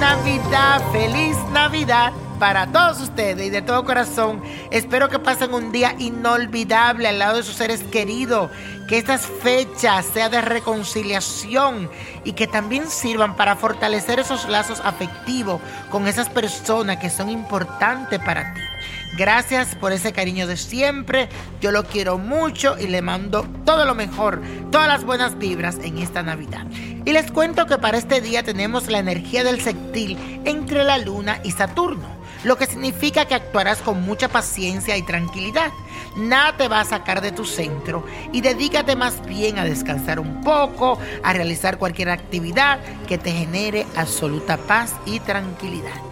Navidad. Feliz Navidad para todos ustedes y de todo corazón. Espero que pasen un día inolvidable al lado de sus seres queridos. Que estas fechas sean de reconciliación y que también sirvan para fortalecer esos lazos afectivos con esas personas que son importantes para ti. Gracias por ese cariño de siempre. Yo lo quiero mucho y le mando todo lo mejor, todas las buenas vibras en esta Navidad. Y les cuento que para este día tenemos la energía del sextil entre la luna y Saturno, lo que significa que actuarás con mucha paciencia y tranquilidad. Nada te va a sacar de tu centro y dedícate más bien a descansar un poco, a realizar cualquier actividad que te genere absoluta paz y tranquilidad.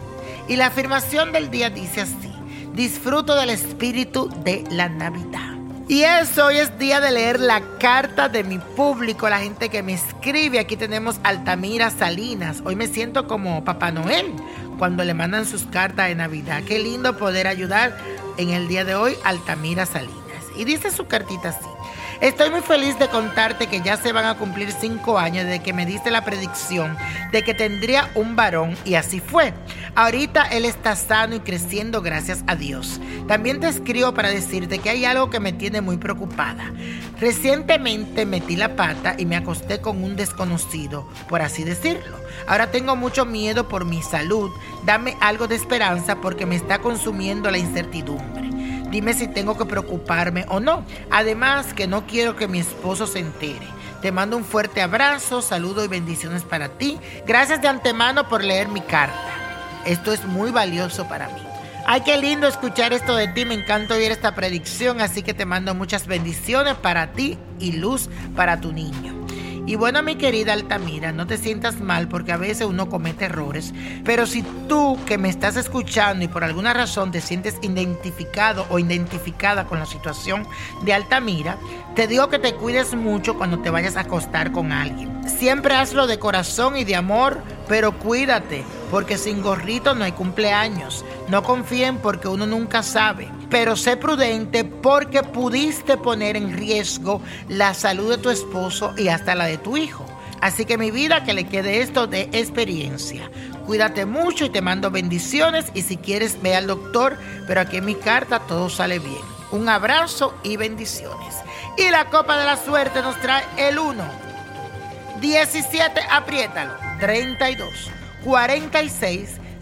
Y la afirmación del día dice así. Disfruto del espíritu de la Navidad. Y eso, hoy es día de leer la carta de mi público, la gente que me escribe. Aquí tenemos Altamira Salinas. Hoy me siento como Papá Noel cuando le mandan sus cartas de Navidad. Qué lindo poder ayudar en el día de hoy Altamira Salinas. Y dice su cartita así. Estoy muy feliz de contarte que ya se van a cumplir cinco años desde que me diste la predicción de que tendría un varón y así fue. Ahorita él está sano y creciendo gracias a Dios. También te escribo para decirte que hay algo que me tiene muy preocupada. Recientemente metí la pata y me acosté con un desconocido, por así decirlo. Ahora tengo mucho miedo por mi salud. Dame algo de esperanza porque me está consumiendo la incertidumbre. Dime si tengo que preocuparme o no. Además que no quiero que mi esposo se entere. Te mando un fuerte abrazo, saludo y bendiciones para ti. Gracias de antemano por leer mi carta. Esto es muy valioso para mí. Ay, qué lindo escuchar esto de ti. Me encanta oír esta predicción, así que te mando muchas bendiciones para ti y luz para tu niño. Y bueno, mi querida Altamira, no te sientas mal porque a veces uno comete errores, pero si tú que me estás escuchando y por alguna razón te sientes identificado o identificada con la situación de Altamira, te digo que te cuides mucho cuando te vayas a acostar con alguien. Siempre hazlo de corazón y de amor, pero cuídate, porque sin gorrito no hay cumpleaños. No confíen porque uno nunca sabe. Pero sé prudente porque pudiste poner en riesgo la salud de tu esposo y hasta la de tu hijo. Así que mi vida, que le quede esto de experiencia. Cuídate mucho y te mando bendiciones y si quieres ve al doctor, pero aquí en mi carta todo sale bien. Un abrazo y bendiciones. Y la copa de la suerte nos trae el 1, 17, apriétalo, 32, 46,